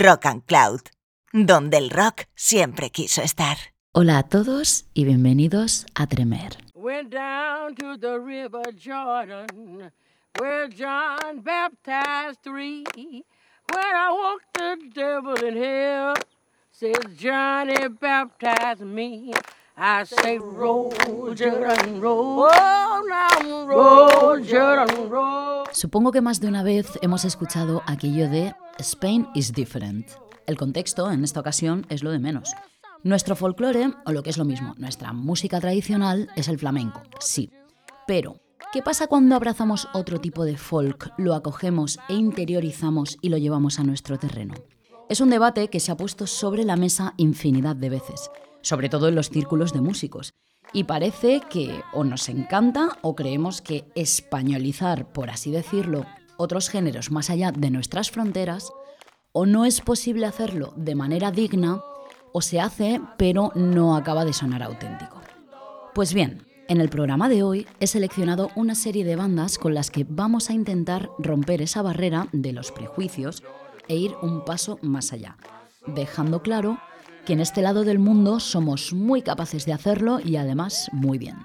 Rock and Cloud, donde el rock siempre quiso estar. Hola a todos y bienvenidos a Tremer. Went down to the river Jordan, where John baptized three. When I walked the devil in hell, says Johnny baptized me. I say roll, Jordan, roll, now roll, Jordan, roll. Supongo que más de una vez hemos escuchado aquello de Spain is different. El contexto en esta ocasión es lo de menos. Nuestro folclore, o lo que es lo mismo, nuestra música tradicional es el flamenco, sí. Pero, ¿qué pasa cuando abrazamos otro tipo de folk, lo acogemos e interiorizamos y lo llevamos a nuestro terreno? Es un debate que se ha puesto sobre la mesa infinidad de veces, sobre todo en los círculos de músicos. Y parece que o nos encanta o creemos que españolizar, por así decirlo, otros géneros más allá de nuestras fronteras, o no es posible hacerlo de manera digna, o se hace pero no acaba de sonar auténtico. Pues bien, en el programa de hoy he seleccionado una serie de bandas con las que vamos a intentar romper esa barrera de los prejuicios e ir un paso más allá, dejando claro que en este lado del mundo somos muy capaces de hacerlo y además muy bien.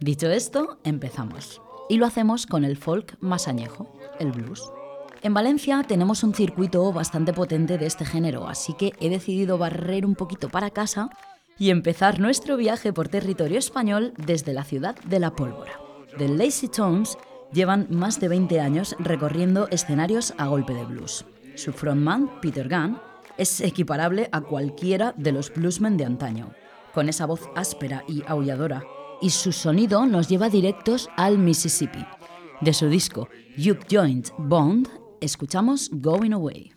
Dicho esto, empezamos. Y lo hacemos con el folk más añejo, el blues. En Valencia tenemos un circuito bastante potente de este género, así que he decidido barrer un poquito para casa y empezar nuestro viaje por territorio español desde la ciudad de la pólvora. The Lazy Tones llevan más de 20 años recorriendo escenarios a golpe de blues. Su frontman, Peter Gunn, es equiparable a cualquiera de los bluesmen de antaño, con esa voz áspera y aulladora, y su sonido nos lleva directos al Mississippi. De su disco You've Joined Bond, escuchamos Going Away.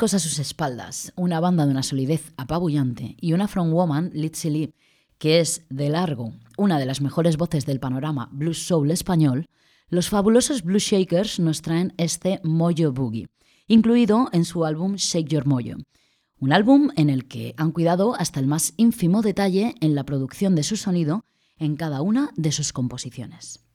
A sus espaldas, una banda de una solidez apabullante y una frontwoman, Litzy Lee, que es, de largo, una de las mejores voces del panorama blues soul español, los fabulosos Blues Shakers nos traen este Mojo Boogie, incluido en su álbum Shake Your Mojo. Un álbum en el que han cuidado hasta el más ínfimo detalle en la producción de su sonido en cada una de sus composiciones.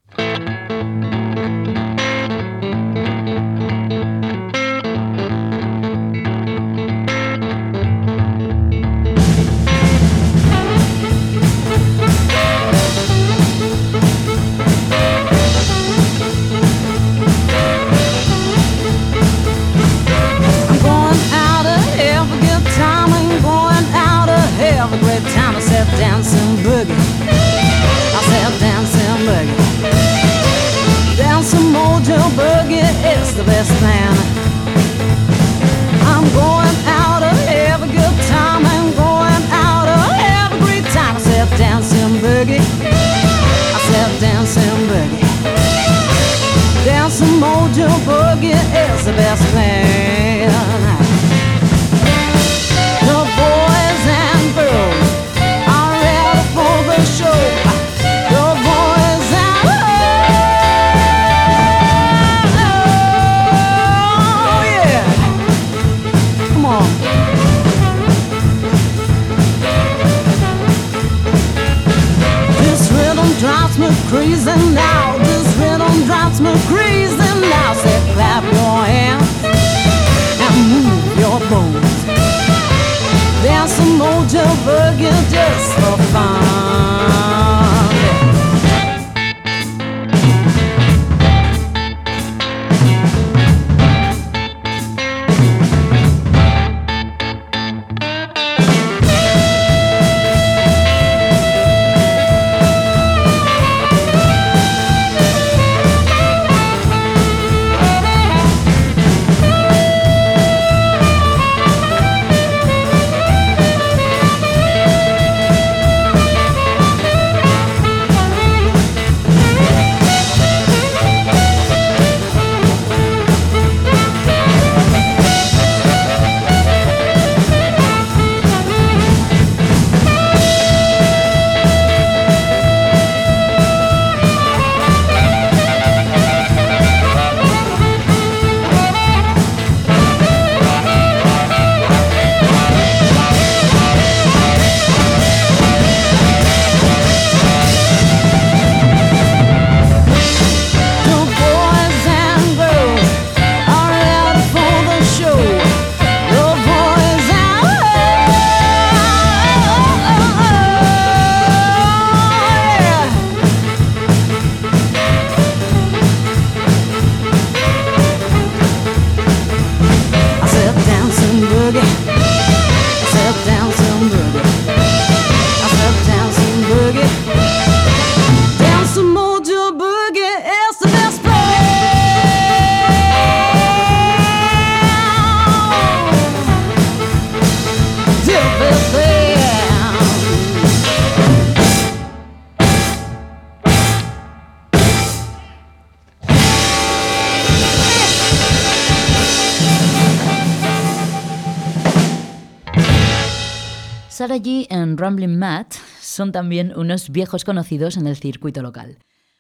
Sarah G en Rambling Matt son también unos viejos conocidos en el circuito local.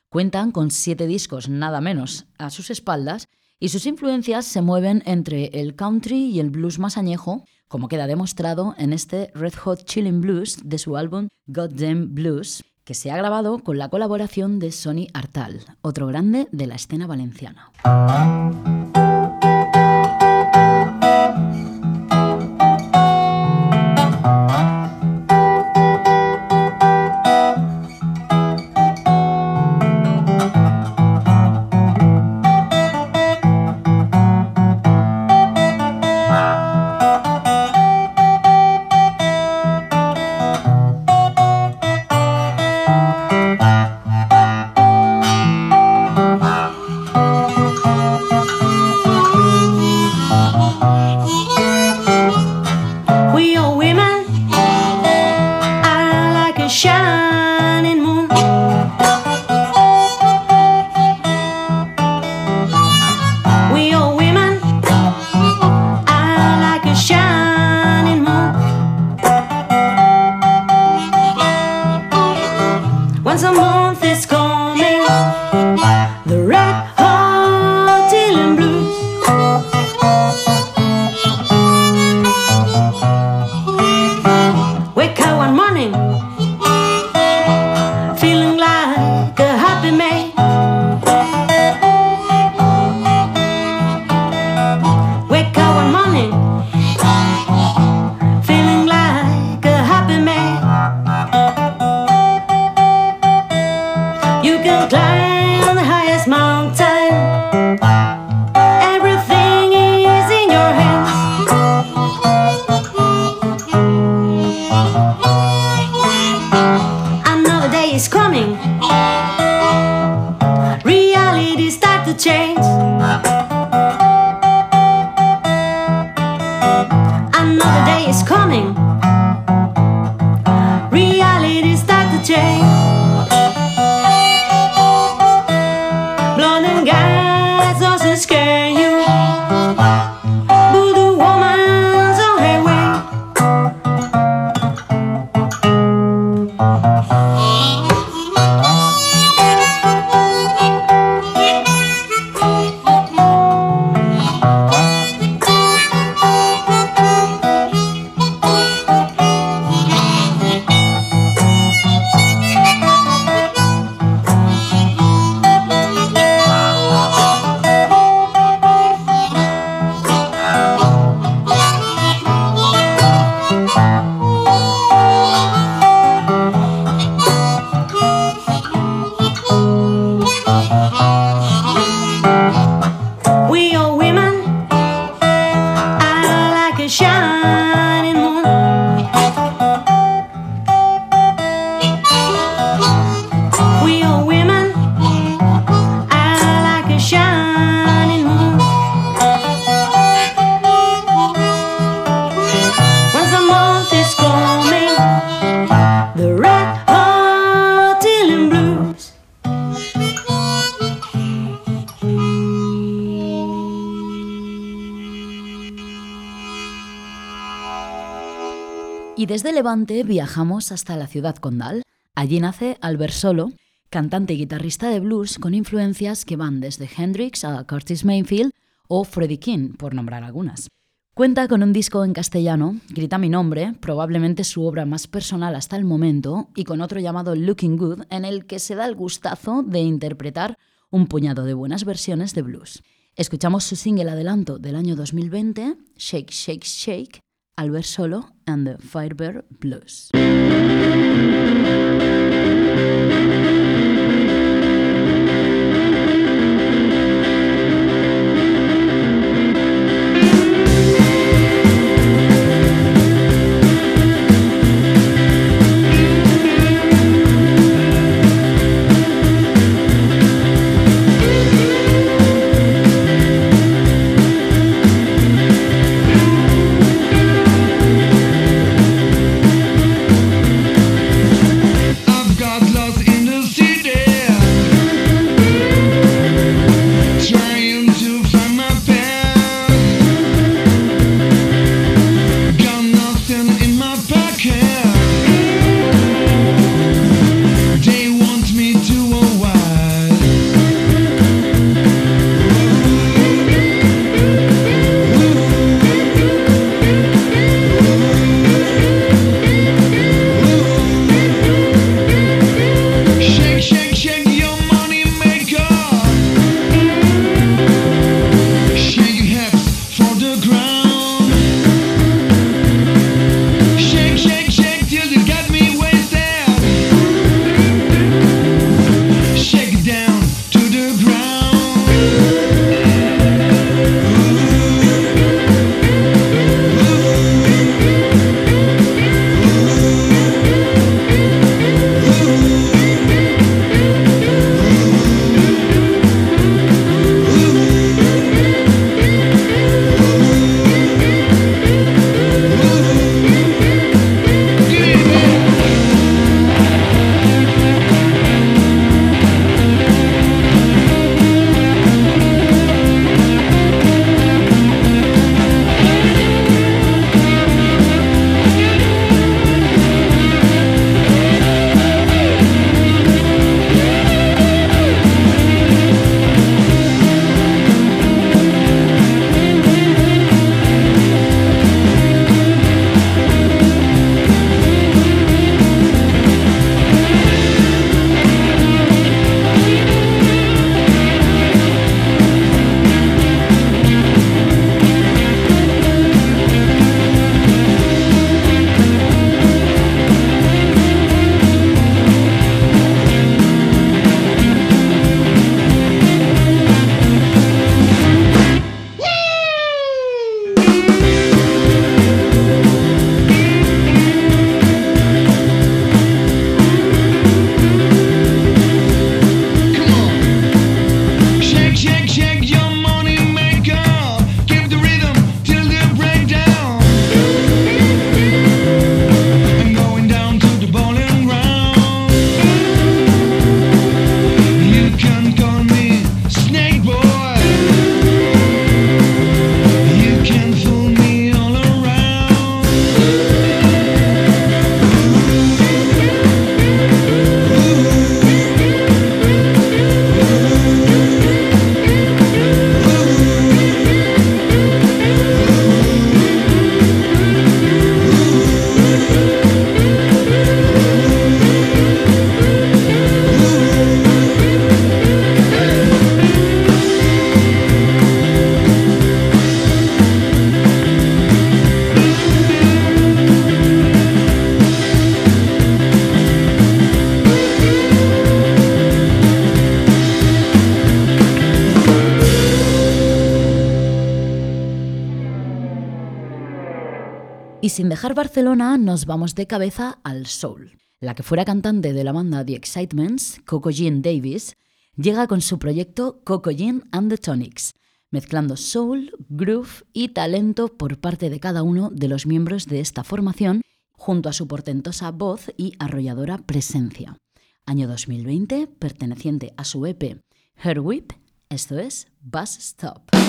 Cuentan con siete discos nada menos a sus espaldas y sus influencias se mueven entre el country y el blues más añejo, como queda demostrado en este Red Hot Chillin' Blues de su álbum Goddamn Blues, que se ha grabado con la colaboración de Sonny Artal, otro grande de la escena valenciana. Once a month is coming, Levante viajamos hasta la ciudad condal. Allí nace Albert Solo, cantante y guitarrista de blues con influencias que van desde Hendrix a Curtis Mayfield o Freddie King, por nombrar algunas. Cuenta con un disco en castellano, Grita mi nombre, probablemente su obra más personal hasta el momento, y con otro llamado Looking Good, en el que se da el gustazo de interpretar un puñado de buenas versiones de blues. Escuchamos su single adelanto del año 2020, Shake, Shake, Shake, Albert Solo and the Firebird Blues. Sin dejar Barcelona, nos vamos de cabeza al soul. La que fuera cantante de la banda The Excitements, Coco Jean Davis, llega con su proyecto Coco Jean and the Tonics, mezclando soul, groove y talento por parte de cada uno de los miembros de esta formación, junto a su portentosa voz y arrolladora presencia. Año 2020, perteneciente a su EP Her Whip, esto es Bus Stop.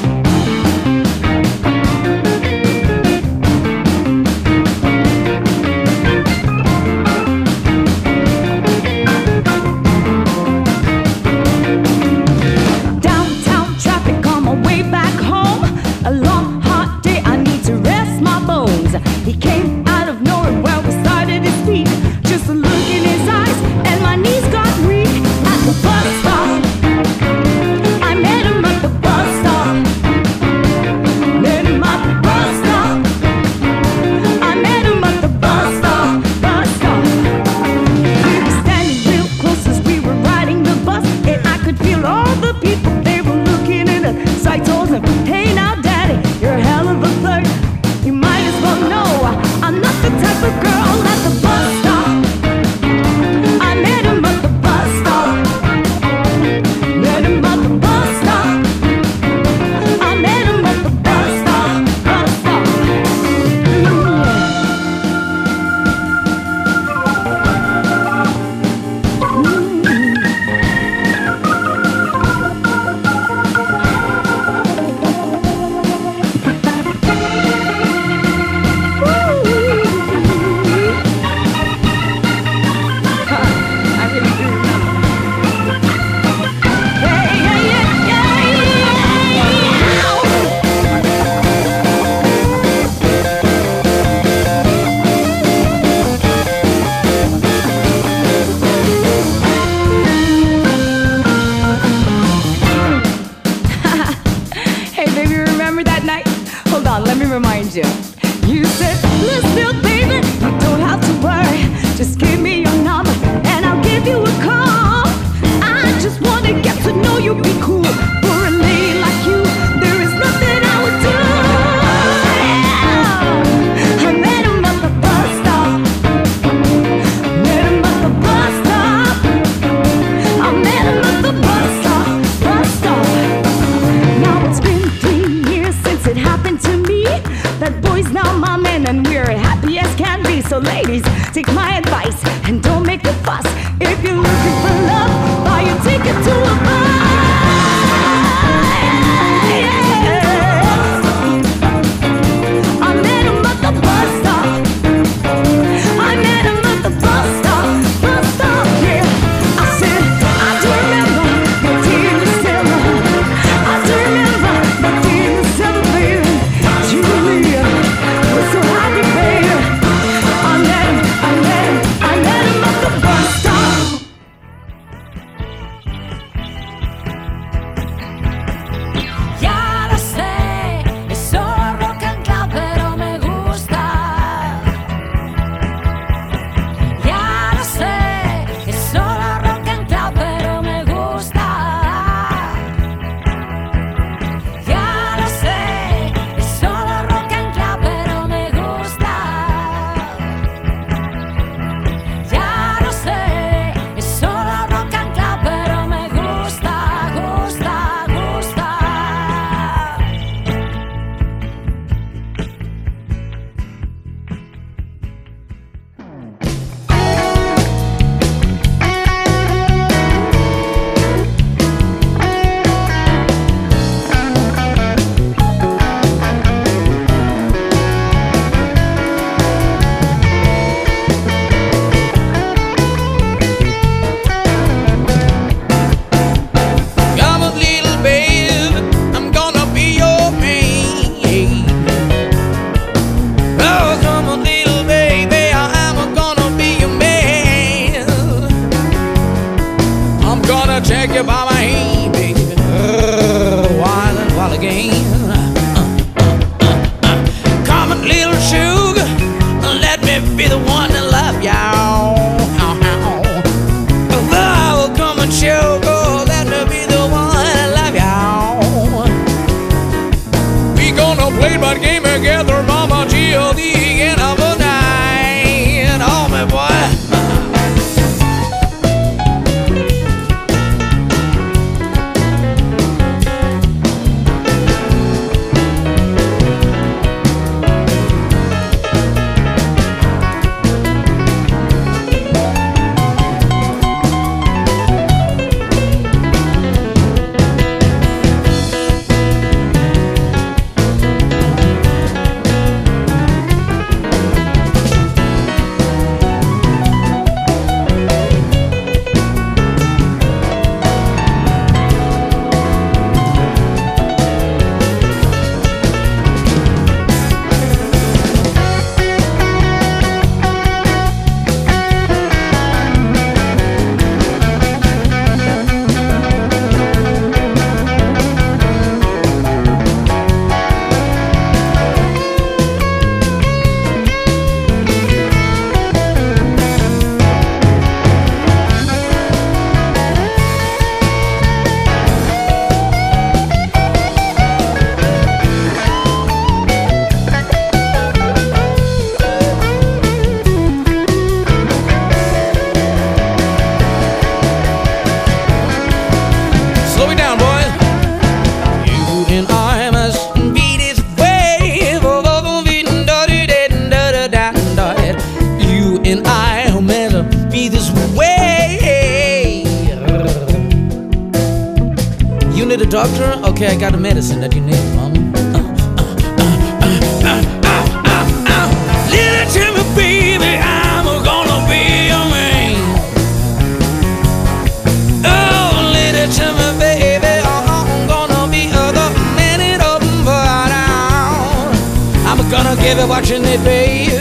Gonna give you what you need, baby,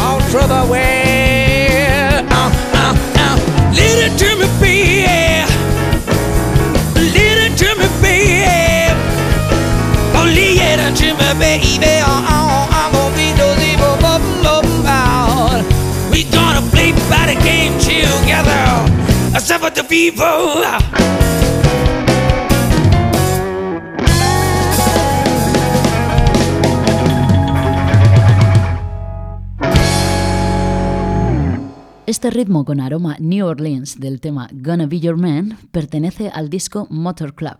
all way. Uh, uh, uh. Little to me, baby. To me, baby. Oh, to me, baby. Oh, oh, I'm be those evil. We gonna play by the game together. Except for the people. Este ritmo con aroma New Orleans del tema Gonna Be Your Man pertenece al disco Motor Club,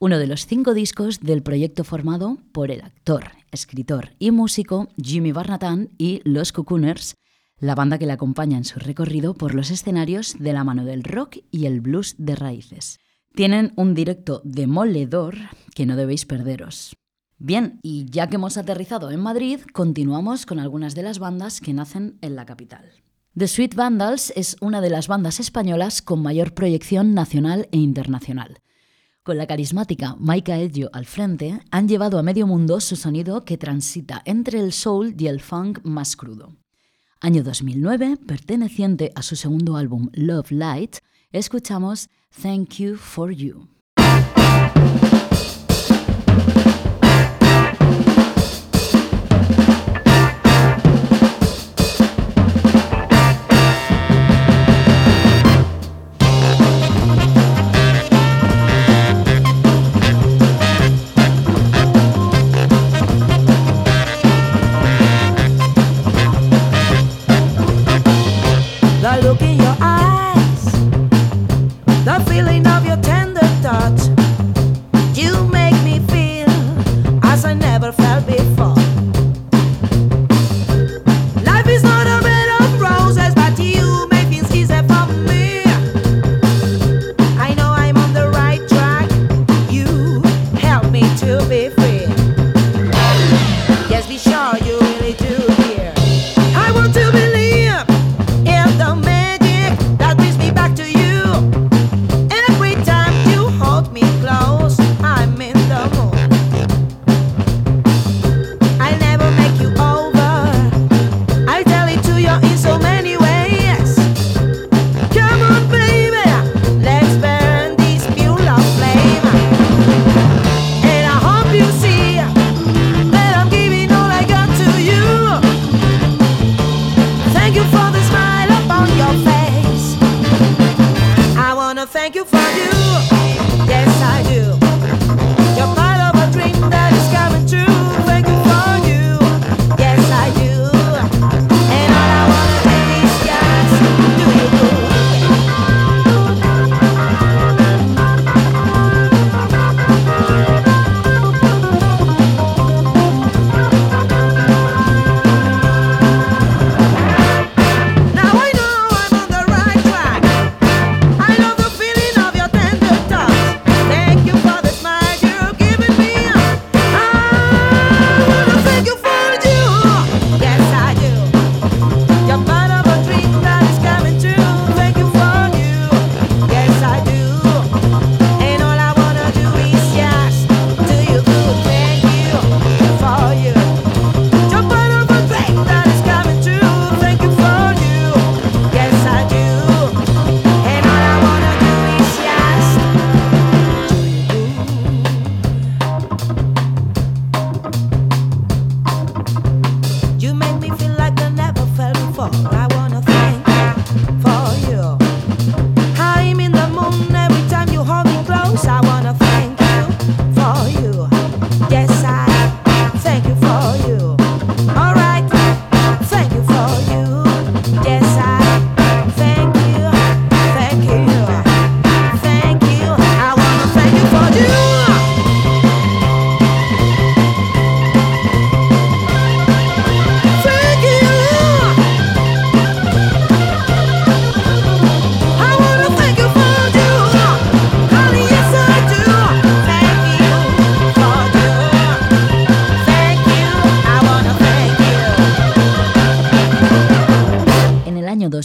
uno de los cinco discos del proyecto formado por el actor, escritor y músico Jimmy Barnatan y Los Cocooners, la banda que le acompaña en su recorrido por los escenarios de la mano del rock y el blues de raíces. Tienen un directo demoledor que no debéis perderos. Bien, y ya que hemos aterrizado en Madrid, continuamos con algunas de las bandas que nacen en la capital. The Sweet Vandals es una de las bandas españolas con mayor proyección nacional e internacional. Con la carismática Maika Edjo al frente, han llevado a medio mundo su sonido que transita entre el soul y el funk más crudo. Año 2009, perteneciente a su segundo álbum Love Light, escuchamos Thank You for You.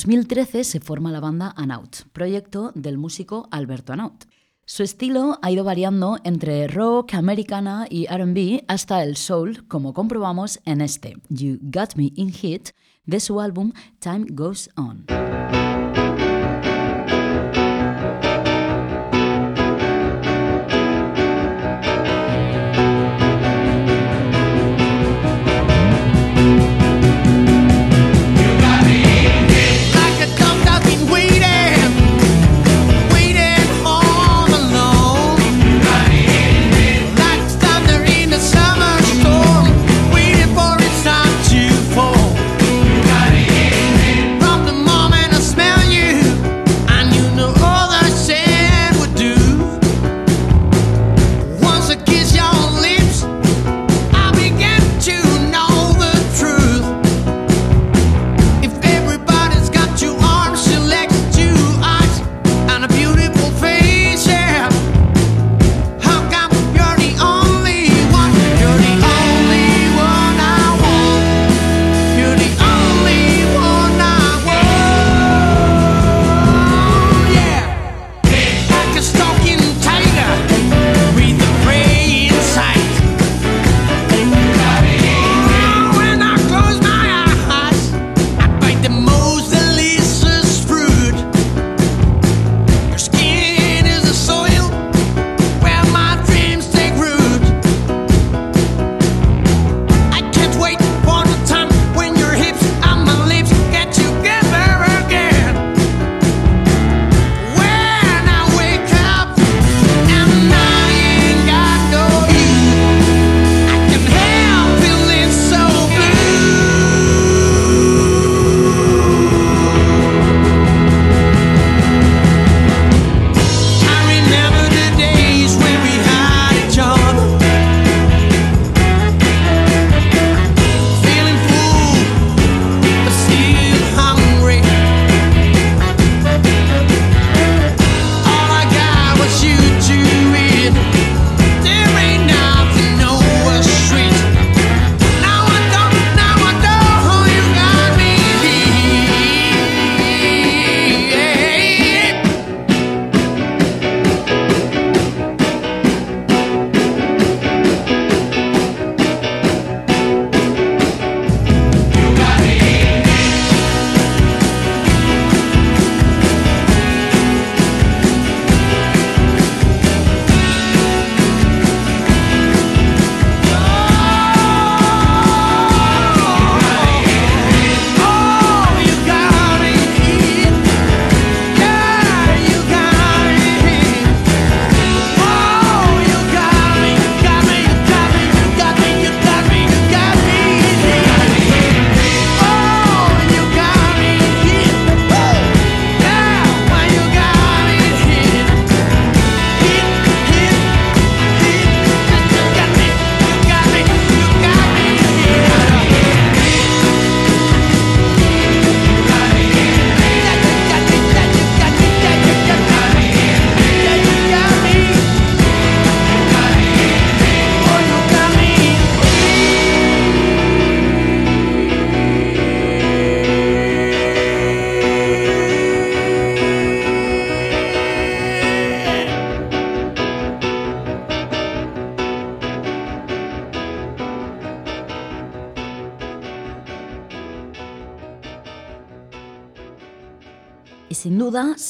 2013 se forma la banda Anaut, proyecto del músico Alberto Anaut. Su estilo ha ido variando entre rock, americana y RB hasta el soul, como comprobamos en este You Got Me in Hit de su álbum Time Goes On.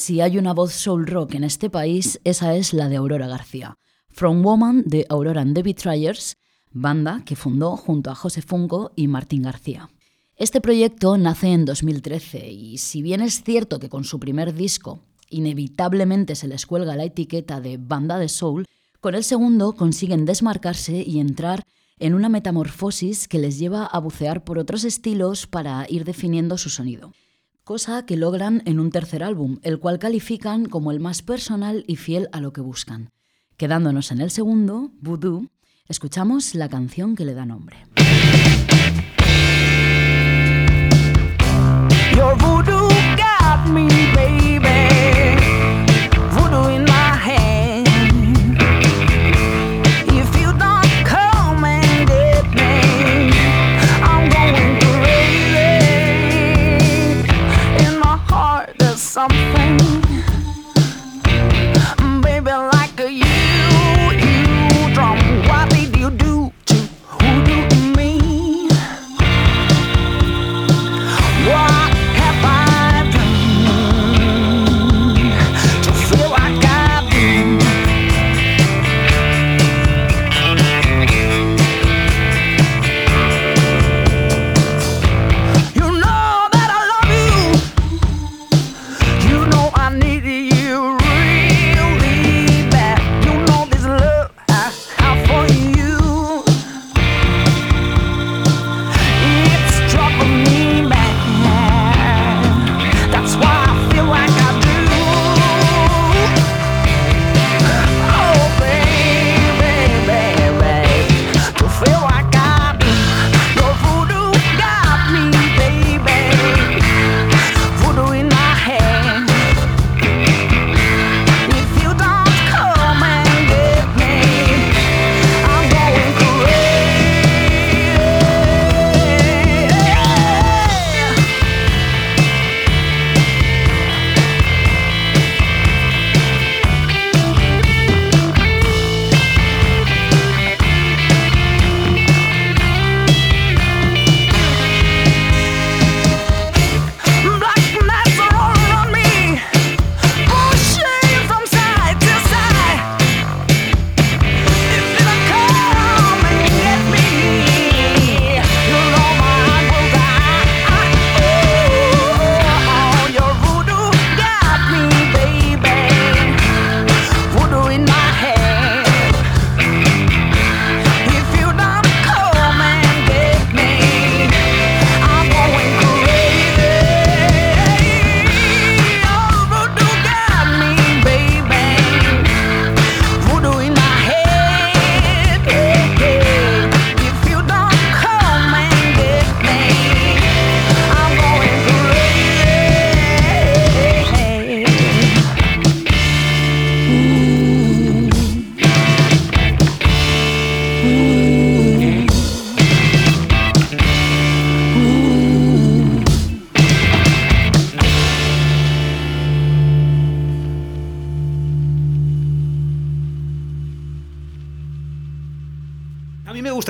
Si hay una voz soul rock en este país, esa es la de Aurora García. From Woman de Aurora and the Betrayers, banda que fundó junto a José Funko y Martín García. Este proyecto nace en 2013 y si bien es cierto que con su primer disco inevitablemente se les cuelga la etiqueta de banda de soul, con el segundo consiguen desmarcarse y entrar en una metamorfosis que les lleva a bucear por otros estilos para ir definiendo su sonido cosa que logran en un tercer álbum, el cual califican como el más personal y fiel a lo que buscan. Quedándonos en el segundo, Voodoo, escuchamos la canción que le da nombre.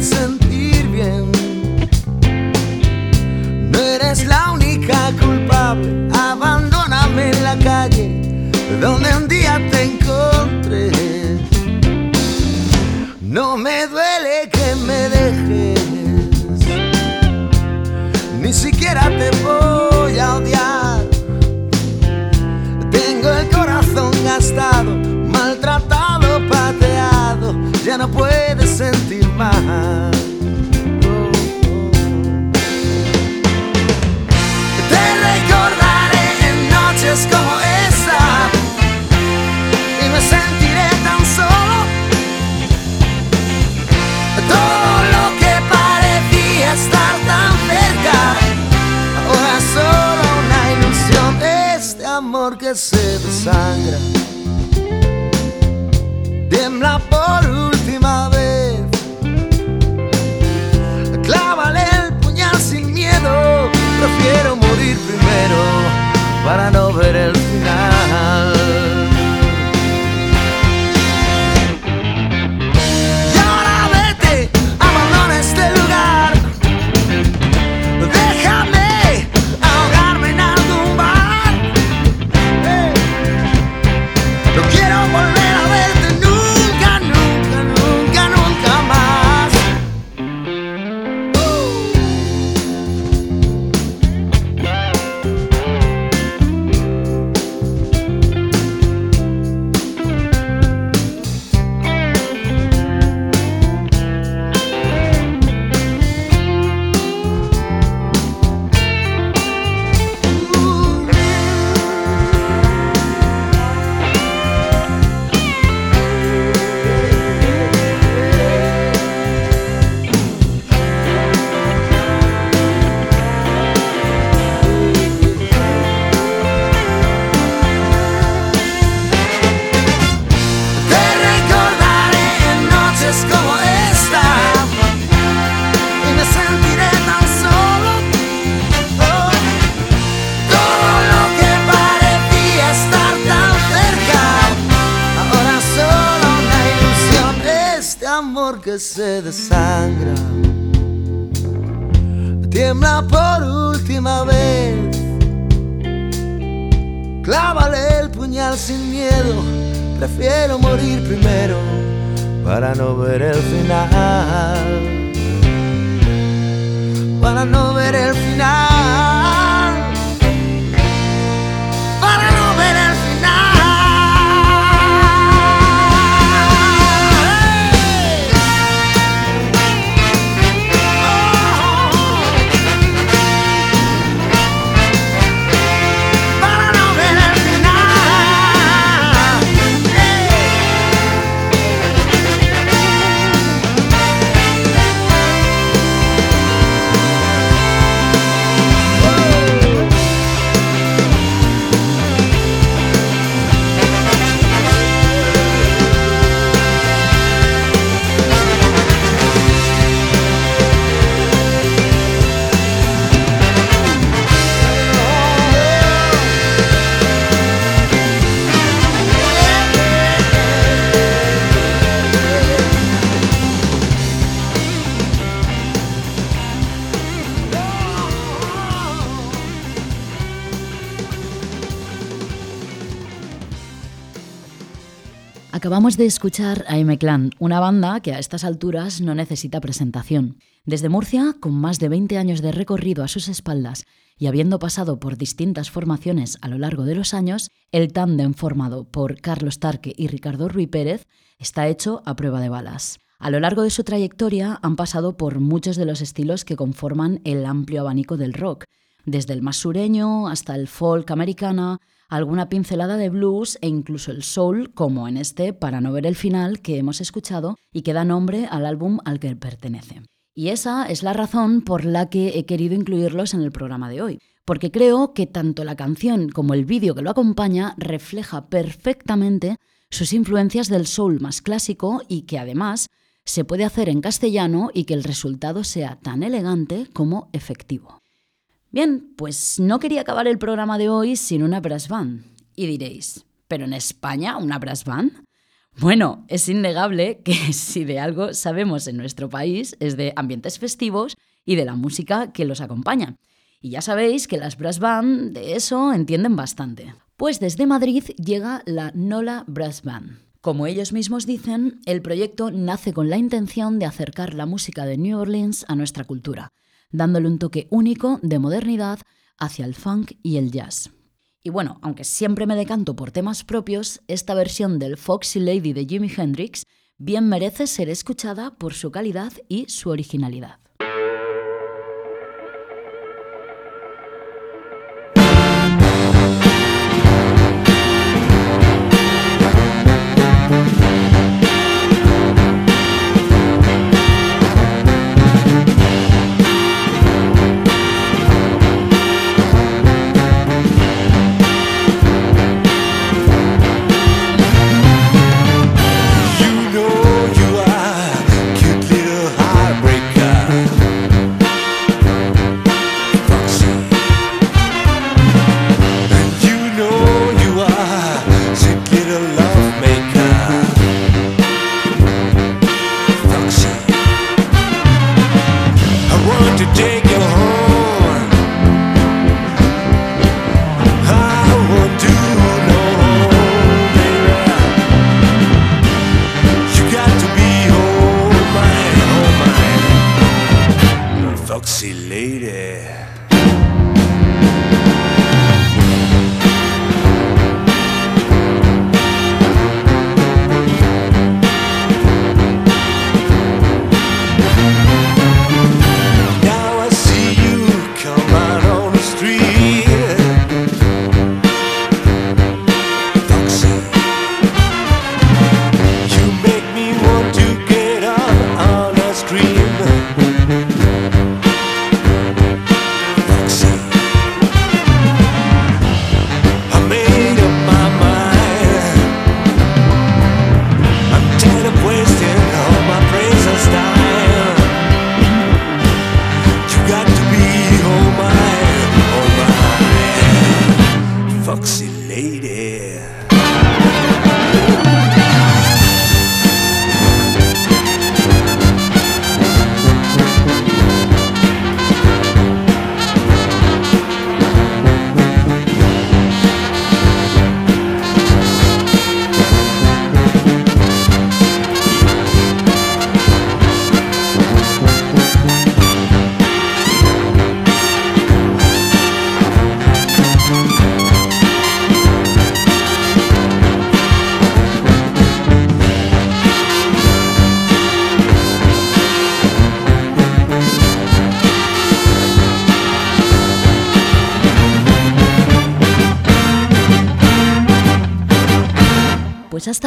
yaşasın se desangra. Tiembla por última vez. Clávale el puñal sin miedo. Prefiero morir primero para no ver el final. Para no ver el final. Acabamos de escuchar a M-Clan, una banda que a estas alturas no necesita presentación. Desde Murcia, con más de 20 años de recorrido a sus espaldas y habiendo pasado por distintas formaciones a lo largo de los años, el tándem formado por Carlos Tarque y Ricardo Ruy Pérez está hecho a prueba de balas. A lo largo de su trayectoria han pasado por muchos de los estilos que conforman el amplio abanico del rock, desde el más sureño hasta el folk americana, alguna pincelada de blues e incluso el soul, como en este Para no ver el final que hemos escuchado y que da nombre al álbum al que pertenece. Y esa es la razón por la que he querido incluirlos en el programa de hoy, porque creo que tanto la canción como el vídeo que lo acompaña refleja perfectamente sus influencias del soul más clásico y que además se puede hacer en castellano y que el resultado sea tan elegante como efectivo. Bien, pues no quería acabar el programa de hoy sin una brass band. Y diréis, ¿pero en España una brass band? Bueno, es innegable que si de algo sabemos en nuestro país es de ambientes festivos y de la música que los acompaña. Y ya sabéis que las brass band de eso entienden bastante. Pues desde Madrid llega la Nola Brass Band. Como ellos mismos dicen, el proyecto nace con la intención de acercar la música de New Orleans a nuestra cultura, dándole un toque único de modernidad hacia el funk y el jazz. Y bueno, aunque siempre me decanto por temas propios, esta versión del Foxy Lady de Jimi Hendrix bien merece ser escuchada por su calidad y su originalidad.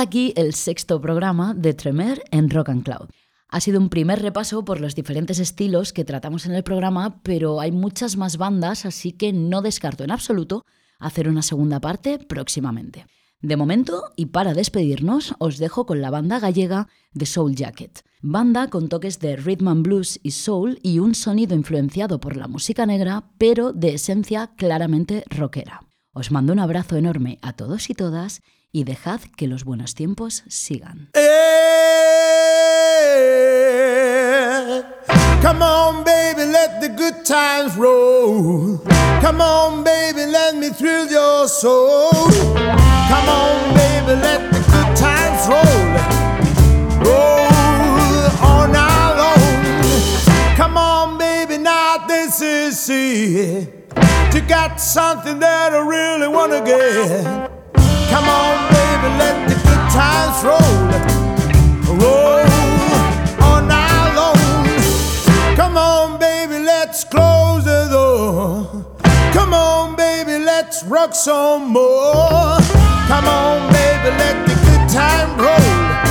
Aquí el sexto programa de Tremer en Rock and Cloud. Ha sido un primer repaso por los diferentes estilos que tratamos en el programa, pero hay muchas más bandas, así que no descarto en absoluto hacer una segunda parte próximamente. De momento, y para despedirnos, os dejo con la banda gallega de Soul Jacket, banda con toques de rhythm and blues y soul y un sonido influenciado por la música negra, pero de esencia claramente rockera. Os mando un abrazo enorme a todos y todas y dejad que los buenos tiempos sigan. Eh, come on, baby, let the good times roll. Come on, baby, let me thrill your soul. Come on, baby, let the good times roll. Roll all night long. Come on, baby, now this is it. You got something that I really wanna get. Come on, baby, let the good times roll. Roll all night long. Come on, baby, let's close the door. Come on, baby, let's rock some more. Come on, baby, let the good time roll. Roll